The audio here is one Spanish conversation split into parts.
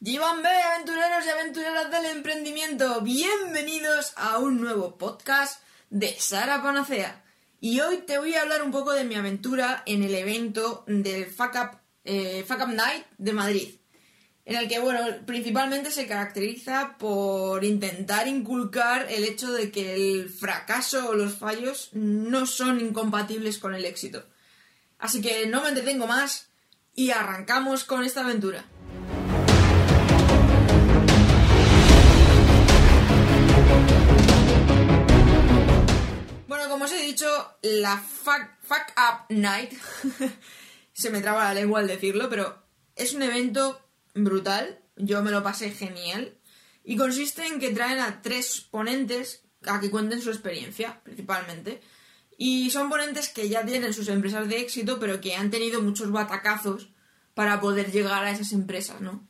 Yibambe, aventureros y aventureras del emprendimiento, bienvenidos a un nuevo podcast de Sara Panacea. Y hoy te voy a hablar un poco de mi aventura en el evento del eh, Fuck Up Night de Madrid. En el que, bueno, principalmente se caracteriza por intentar inculcar el hecho de que el fracaso o los fallos no son incompatibles con el éxito. Así que no me entretengo más y arrancamos con esta aventura. Os he dicho, la Fuck, Up Night, se me traba la lengua al decirlo, pero es un evento brutal, yo me lo pasé genial, y consiste en que traen a tres ponentes a que cuenten su experiencia, principalmente. Y son ponentes que ya tienen sus empresas de éxito, pero que han tenido muchos batacazos para poder llegar a esas empresas, ¿no?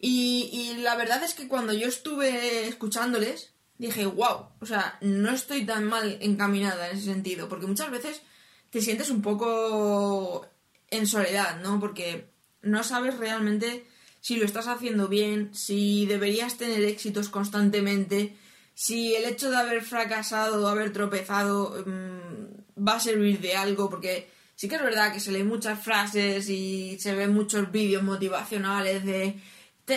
Y la verdad es que cuando yo estuve escuchándoles, dije, wow, o sea, no estoy tan mal encaminada en ese sentido, porque muchas veces te sientes un poco en soledad, ¿no? Porque no sabes realmente si lo estás haciendo bien, si deberías tener éxitos constantemente, si el hecho de haber fracasado o haber tropezado mm, va a servir de algo, porque sí que es verdad que se leen muchas frases y se ven muchos vídeos motivacionales de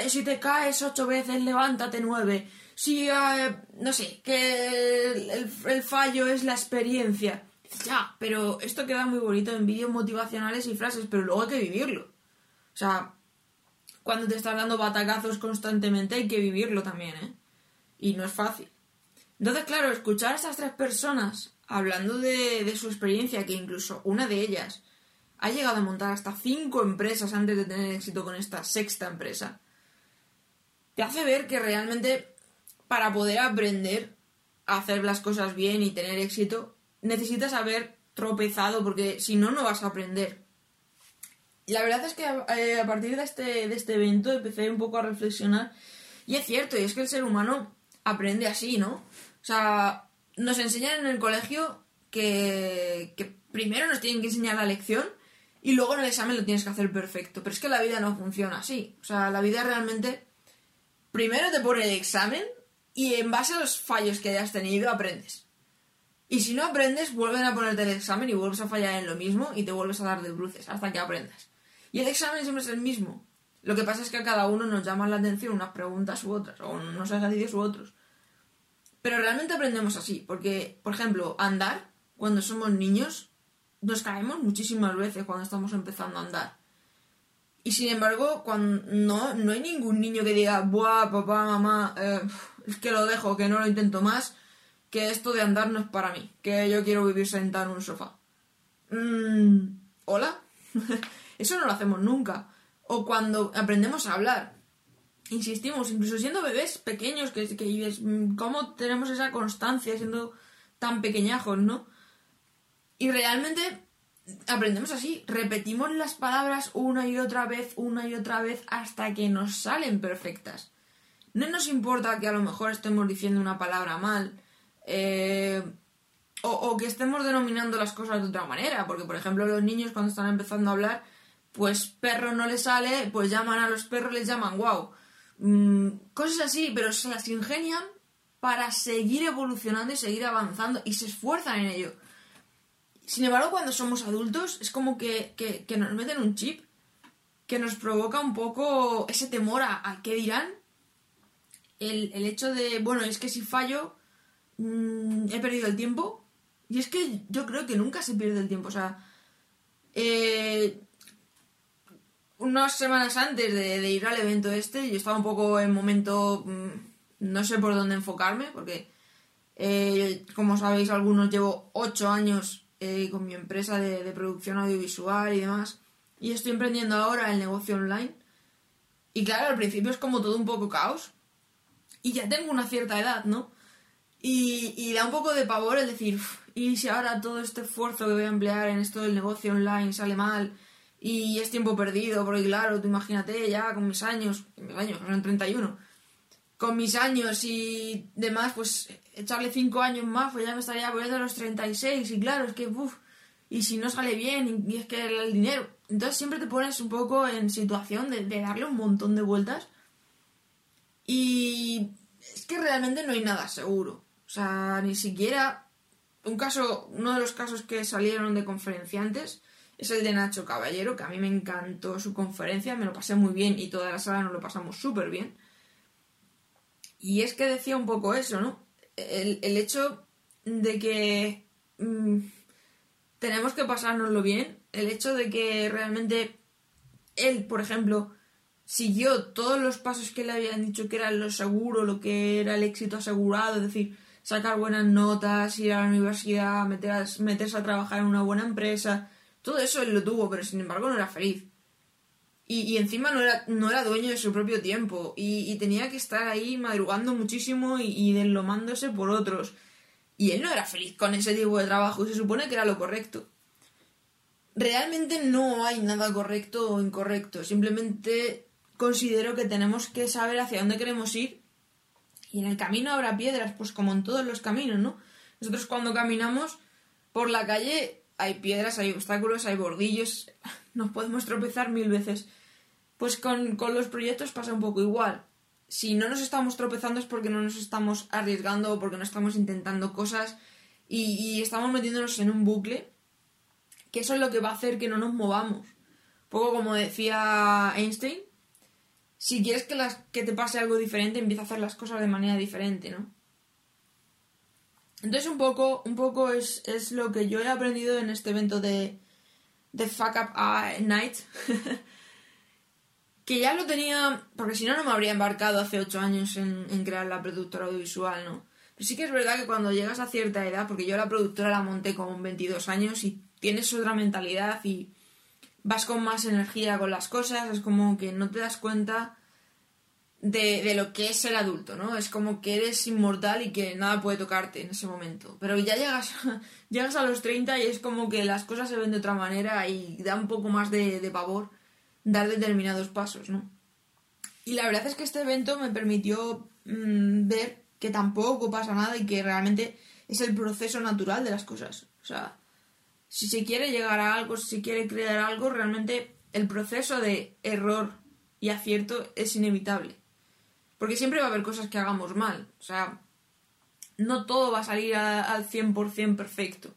si te caes ocho veces, levántate nueve. Si, eh, no sé, que el, fallo es la experiencia. Ya, pero esto queda muy bonito en vídeos motivacionales y frases, pero luego hay que vivirlo. O sea, cuando te estás dando batacazos constantemente hay que vivirlo también, ¿eh? Y no es fácil. Entonces, claro, escuchar a estas tres personas hablando de, su experiencia, que incluso una de ellas ha llegado a montar hasta cinco empresas antes de tener éxito con esta sexta empresa, te hace ver que realmente para poder aprender a hacer las cosas bien y tener éxito, necesitas haber tropezado, porque si no, no vas a aprender. La verdad es que eh, a partir de este, de este evento empecé un poco a reflexionar, y es cierto, y es que el ser humano aprende así, ¿no? O sea, nos enseñan en el colegio que, que primero nos tienen que enseñar la lección y luego en el examen lo tienes que hacer perfecto. Pero es que la vida no funciona así. O sea, la vida realmente primero te pone el examen y en base a los fallos que hayas tenido aprendes. Y si no aprendes, vuelven a ponerte el examen y vuelves a fallar en lo mismo y te vuelves a dar de bruces hasta que aprendas. Y el examen siempre es el mismo. Lo que pasa es que a cada uno nos llaman la atención unas preguntas u otras, o unos ejercicios u otros. Pero realmente aprendemos así, porque, por ejemplo, andar, cuando somos niños, nos caemos muchísimas veces cuando estamos empezando a andar. Y sin embargo, cuando no, no hay ningún niño que diga, buah, papá, mamá, eh, que lo dejo, que no lo intento más, que esto de andar no es para mí, que yo quiero vivir sentado en un sofá. Mm, ¿Hola? Eso no lo hacemos nunca. O cuando aprendemos a hablar. Insistimos, incluso siendo bebés pequeños, que, que dices, ¿cómo tenemos esa constancia siendo tan pequeñajos, no? Y realmente aprendemos así, repetimos las palabras una y otra vez, una y otra vez, hasta que nos salen perfectas. No nos importa que a lo mejor estemos diciendo una palabra mal, eh, o, que estemos denominando las cosas de otra manera, porque por ejemplo los niños cuando están empezando a hablar, pues perro no les sale, pues llaman a los perros, les llaman wow. Mm, cosas así, pero se las ingenian para seguir evolucionando y seguir avanzando y se esfuerzan en ello. Sin embargo, cuando somos adultos, es como que, que, que, nos meten un chip que nos provoca un poco ese temor a, a qué dirán. El, el, hecho de, bueno, es que si fallo, mmm, he perdido el tiempo. Y es que yo creo que nunca se pierde el tiempo. O sea, eh, unas semanas antes de, ir al evento este, yo estaba un poco en momento, mmm, no sé por dónde enfocarme, porque, eh, como sabéis, algunos llevo ocho años eh, con mi empresa de, de, producción audiovisual y demás. Y estoy emprendiendo ahora el negocio online. Y claro, al principio es como todo un poco caos. Y ya tengo una cierta edad, ¿no? Y, y da un poco de pavor el decir, y si ahora todo este esfuerzo que voy a emplear en esto del negocio online sale mal y es tiempo perdido, porque claro, tú imagínate ya con mis años, mis años, son 31, con mis años y demás, pues echarle 5 años más, pues ya me estaría poniendo a los 36. Y claro, es que, uff, y si no sale bien, y, es que el, dinero. Entonces siempre te pones un poco en situación de, de, darle un montón de vueltas Y es que realmente no hay nada seguro. O sea, ni siquiera un caso, uno de los casos que salieron de conferenciantes es el de Nacho Caballero, que a mí me encantó su conferencia, me lo pasé muy bien y toda la sala nos lo pasamos súper bien. Y es que decía un poco eso, ¿no? El, hecho de que mm, tenemos que pasárnoslo bien, el hecho de que realmente él, por ejemplo, siguió todos los pasos que le habían dicho que era lo seguro, lo que era el éxito asegurado, es decir, sacar buenas notas, ir a la universidad, meterse a trabajar en una buena empresa, todo eso él lo tuvo, pero sin embargo no era feliz. Y, encima no era, no era dueño de su propio tiempo. Y, tenía que estar ahí madrugando muchísimo y, y deslomándose por otros. Y él no era feliz con ese tipo de trabajo y se supone que era lo correcto. Realmente no hay nada correcto o incorrecto. Simplemente considero que tenemos que saber hacia dónde queremos ir. Y en el camino habrá piedras, pues como en todos los caminos, ¿no? Nosotros cuando caminamos por la calle hay piedras, hay obstáculos, hay bordillos, nos podemos tropezar mil veces. Pues con, los proyectos pasa un poco igual. Si no nos estamos tropezando es porque no nos estamos arriesgando o porque no estamos intentando cosas y, y estamos metiéndonos en un bucle, que eso es lo que va a hacer que no nos movamos. Poco como decía Einstein, si quieres que, las, que te pase algo diferente, empieza a hacer las cosas de manera diferente, ¿no? Entonces un poco, un poco es, es lo que yo he aprendido en este evento de, de Fuck Up Night. que ya lo tenía, porque si no, no me habría embarcado hace ocho años en, en, crear la productora audiovisual, ¿no? Pero sí que es verdad que cuando llegas a cierta edad, porque yo la productora la monté con 22 años y tienes otra mentalidad y vas con más energía con las cosas, es como que no te das cuenta de, de, lo que es ser adulto, ¿no? Es como que eres inmortal y que nada puede tocarte en ese momento. Pero ya llegas, llegas a los 30 y es como que las cosas se ven de otra manera y da un poco más de, de pavor dar determinados pasos, ¿no? Y la verdad es que este evento me permitió mm, ver que tampoco pasa nada y que realmente es el proceso natural de las cosas. O sea, si se quiere llegar a algo, si se quiere crear algo, realmente el proceso de error y acierto es inevitable. Porque siempre va a haber cosas que hagamos mal. O sea, no todo va a salir al 100% perfecto.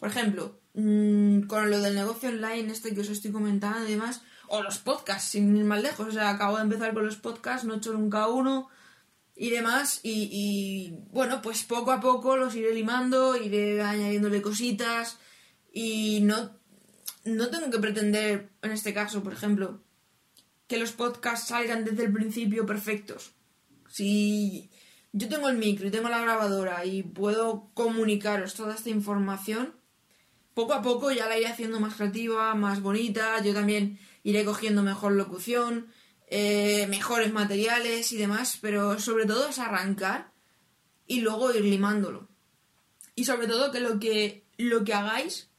Por ejemplo, mm, con lo del negocio online, este que os estoy comentando y demás, o los podcasts, sin ir más lejos. O sea, acabo de empezar con los podcasts, no he hecho nunca uno y demás. Y, y bueno, pues poco a poco los iré limando, iré añadiéndole cositas. Y no, no tengo que pretender, en este caso, por ejemplo, que los podcasts salgan desde el principio perfectos. Si yo tengo el micro y tengo la grabadora y puedo comunicaros toda esta información, poco a poco ya la iré haciendo más creativa, más bonita, yo también iré cogiendo mejor locución, eh, mejores materiales y demás, pero sobre todo es arrancar y luego ir limándolo. Y sobre todo que lo que, lo que hagáis,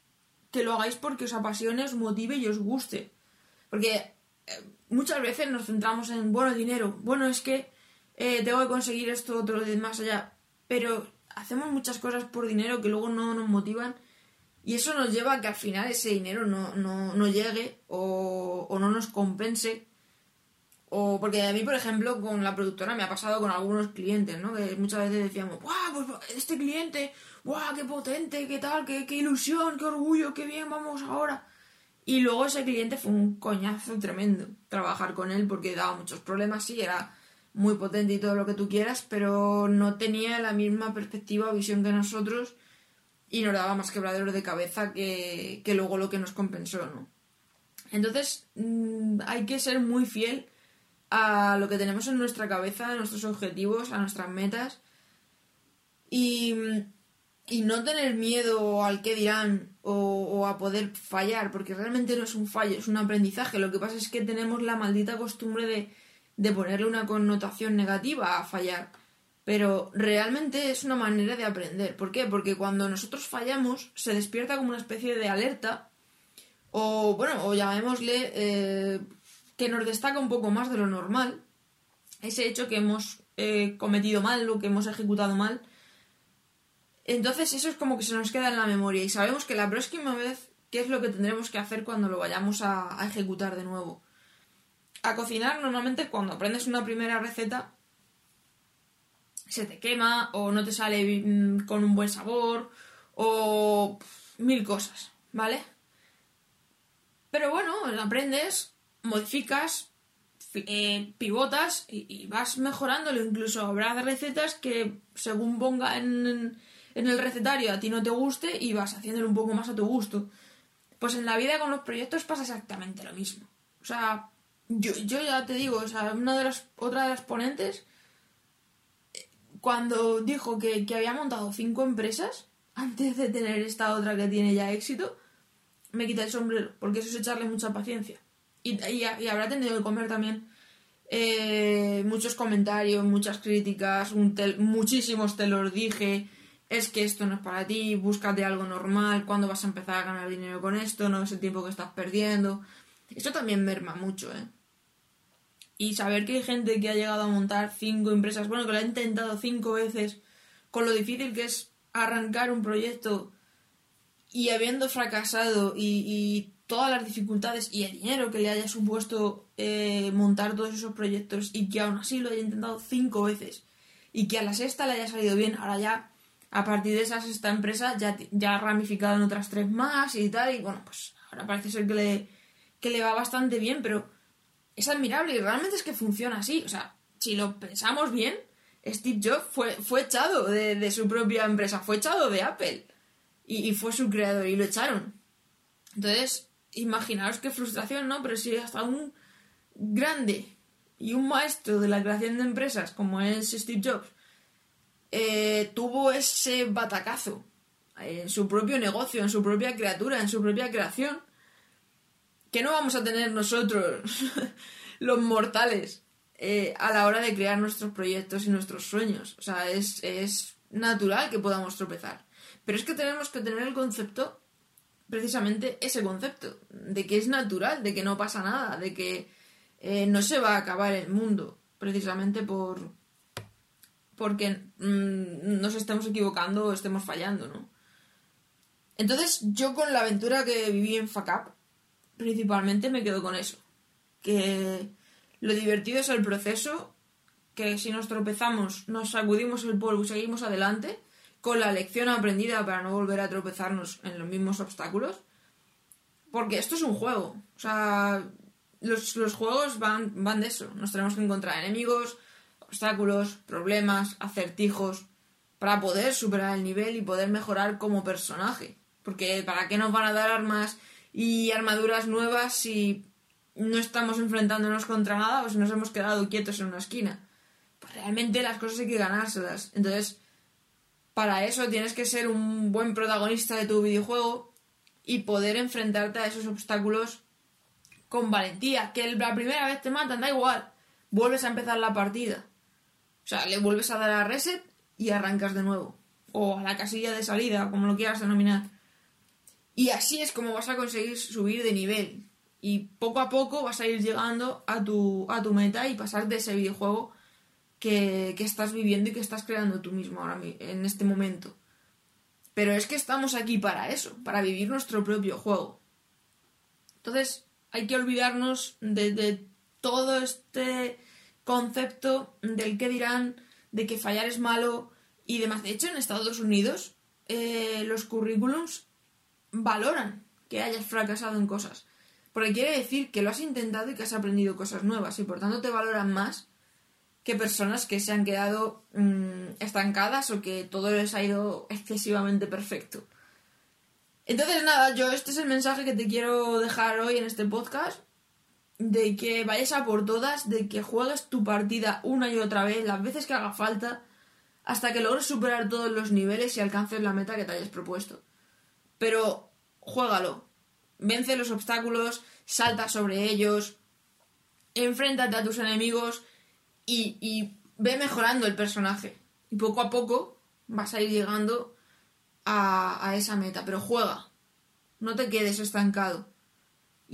que lo hagáis porque os apasione, os motive y os guste. Porque eh, muchas veces nos centramos en, bueno, dinero, bueno, es que eh, tengo que conseguir esto, otro, más allá, pero hacemos muchas cosas por dinero que luego no nos motivan y eso nos lleva a que al final ese dinero no, no, no llegue o, o, no nos compense. O porque a mí, por ejemplo, con la productora me ha pasado con algunos clientes, ¿no? Que muchas veces decíamos, ¡guau! Pues este cliente, ¡guau! ¡Qué potente! ¿Qué tal? Qué, ¡Qué ilusión! ¡Qué orgullo! ¡Qué bien! Vamos ahora! Y luego ese cliente fue un coñazo tremendo trabajar con él porque daba muchos problemas, sí, era muy potente y todo lo que tú quieras, pero no tenía la misma perspectiva o visión que nosotros y nos daba más quebraderos de cabeza que, que luego lo que nos compensó, ¿no? Entonces mm, hay que ser muy fiel a lo que tenemos en nuestra cabeza, a nuestros objetivos, a nuestras metas y y no tener miedo al que dirán o, a poder fallar, porque realmente no es un fallo, es un aprendizaje. Lo que pasa es que tenemos la maldita costumbre de, de ponerle una connotación negativa a fallar. Pero realmente es una manera de aprender. ¿Por qué? Porque cuando nosotros fallamos se despierta como una especie de alerta o, bueno, o llamémosle eh, que nos destaca un poco más de lo normal ese hecho que hemos eh, cometido mal o que hemos ejecutado mal entonces eso es como que se nos queda en la memoria y sabemos que la próxima vez, ¿qué es lo que tendremos que hacer cuando lo vayamos a, ejecutar de nuevo? A cocinar, normalmente cuando aprendes una primera receta, se te quema o no te sale mm, con un buen sabor o mil cosas, ¿vale? Pero bueno, aprendes, modificas, eh, pivotas y, vas mejorándolo. Incluso habrá recetas que según ponga en, en el recetario a ti no te guste y vas haciéndolo un poco más a tu gusto. Pues en la vida con los proyectos pasa exactamente lo mismo. O sea, yo, yo ya te digo, o sea, una de las, otra de las ponentes, cuando dijo que, había montado cinco empresas, antes de tener esta otra que tiene ya éxito, me quita el sombrero, porque eso es echarle mucha paciencia. Y, y, habrá tenido que comer también eh, muchos comentarios, muchas críticas, un muchísimos te los dije, es que esto no es para ti, búscate algo normal, cuándo vas a empezar a ganar dinero con esto, no es el tiempo que estás perdiendo. Eso también merma mucho, ¿eh? Y saber que hay gente que ha llegado a montar cinco empresas, bueno, que lo ha intentado cinco veces, con lo difícil que es arrancar un proyecto y habiendo fracasado y, todas las dificultades y el dinero que le haya supuesto eh, montar todos esos proyectos y que aún así lo haya intentado cinco veces y que a la sexta le haya salido bien, ahora ya a partir de esas esta empresa ya, ya ha ramificado en otras tres más y tal, y bueno, pues ahora parece ser que le, que le va bastante bien, pero es admirable y realmente es que funciona así. O sea, si lo pensamos bien, Steve Jobs fue, fue echado de, su propia empresa, fue echado de Apple y, fue su creador y lo echaron. Entonces, imaginaos qué frustración, ¿no? Pero si hasta un grande y un maestro de la creación de empresas como es Steve Jobs eh, tuvo ese batacazo en su propio negocio, en su propia criatura, en su propia creación, que no vamos a tener nosotros, los mortales, eh, a la hora de crear nuestros proyectos y nuestros sueños. O sea, es, natural que podamos tropezar. Pero es que tenemos que tener el concepto, precisamente ese concepto, de que es natural, de que no pasa nada, de que eh, no se va a acabar el mundo, precisamente por, porque mm, nos estemos equivocando o estemos fallando, ¿no? Entonces, yo con la aventura que viví en FACAP, principalmente me quedo con eso. Que lo divertido es el proceso, que si nos tropezamos, nos sacudimos el polvo y seguimos adelante, con la lección aprendida para no volver a tropezarnos en los mismos obstáculos. Porque esto es un juego. O sea, los, los juegos van, van de eso. Nos tenemos que encontrar enemigos, obstáculos, problemas, acertijos, para poder superar el nivel y poder mejorar como personaje. Porque ¿para qué nos van a dar armas y armaduras nuevas si no estamos enfrentándonos contra nada o si nos hemos quedado quietos en una esquina? Pues realmente las cosas hay que ganárselas. Entonces, para eso tienes que ser un buen protagonista de tu videojuego y poder enfrentarte a esos obstáculos con valentía. Que la primera vez te matan, da igual. Vuelves a empezar la partida. O sea, le vuelves a dar a reset y arrancas de nuevo. O a la casilla de salida, como lo quieras denominar. Y así es como vas a conseguir subir de nivel. Y poco a poco vas a ir llegando a tu, a tu meta y pasar de ese videojuego que, estás viviendo y que estás creando tú mismo ahora en este momento. Pero es que estamos aquí para eso, para vivir nuestro propio juego. Entonces, hay que olvidarnos de, de todo este concepto del que dirán, de que fallar es malo y demás. De hecho, en Estados Unidos eh, los currículums valoran que hayas fracasado en cosas. Porque quiere decir que lo has intentado y que has aprendido cosas nuevas y por tanto te valoran más que personas que se han quedado mm, estancadas o que todo les ha ido excesivamente perfecto. Entonces nada, yo este es el mensaje que te quiero dejar hoy en este podcast de que vayas a por todas, de que juegues tu partida una y otra vez, las veces que haga falta, hasta que logres superar todos los niveles y alcances la meta que te hayas propuesto. Pero juégalo, vence los obstáculos, salta sobre ellos, enfréntate a tus enemigos y, ve mejorando el personaje. Y poco a poco vas a ir llegando a, a esa meta, pero juega, no te quedes estancado.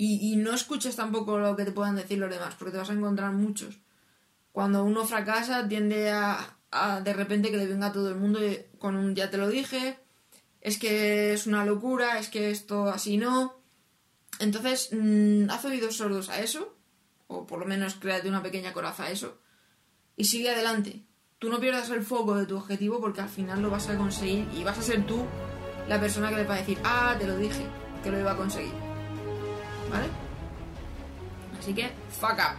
Y, no escuches tampoco lo que te puedan decir los demás, porque te vas a encontrar muchos. Cuando uno fracasa, tiende a, de repente que le venga todo el mundo con un ya te lo dije, es que es una locura, es que esto así no. Entonces, mm, haz oídos sordos a eso, o por lo menos créate una pequeña coraza a eso, y sigue adelante. tú no pierdas el foco de tu objetivo porque al final lo vas a conseguir y vas a ser tú la persona que le va a decir, ah, te lo dije, que lo iba a conseguir. ¿Vale? Así que, fuck up.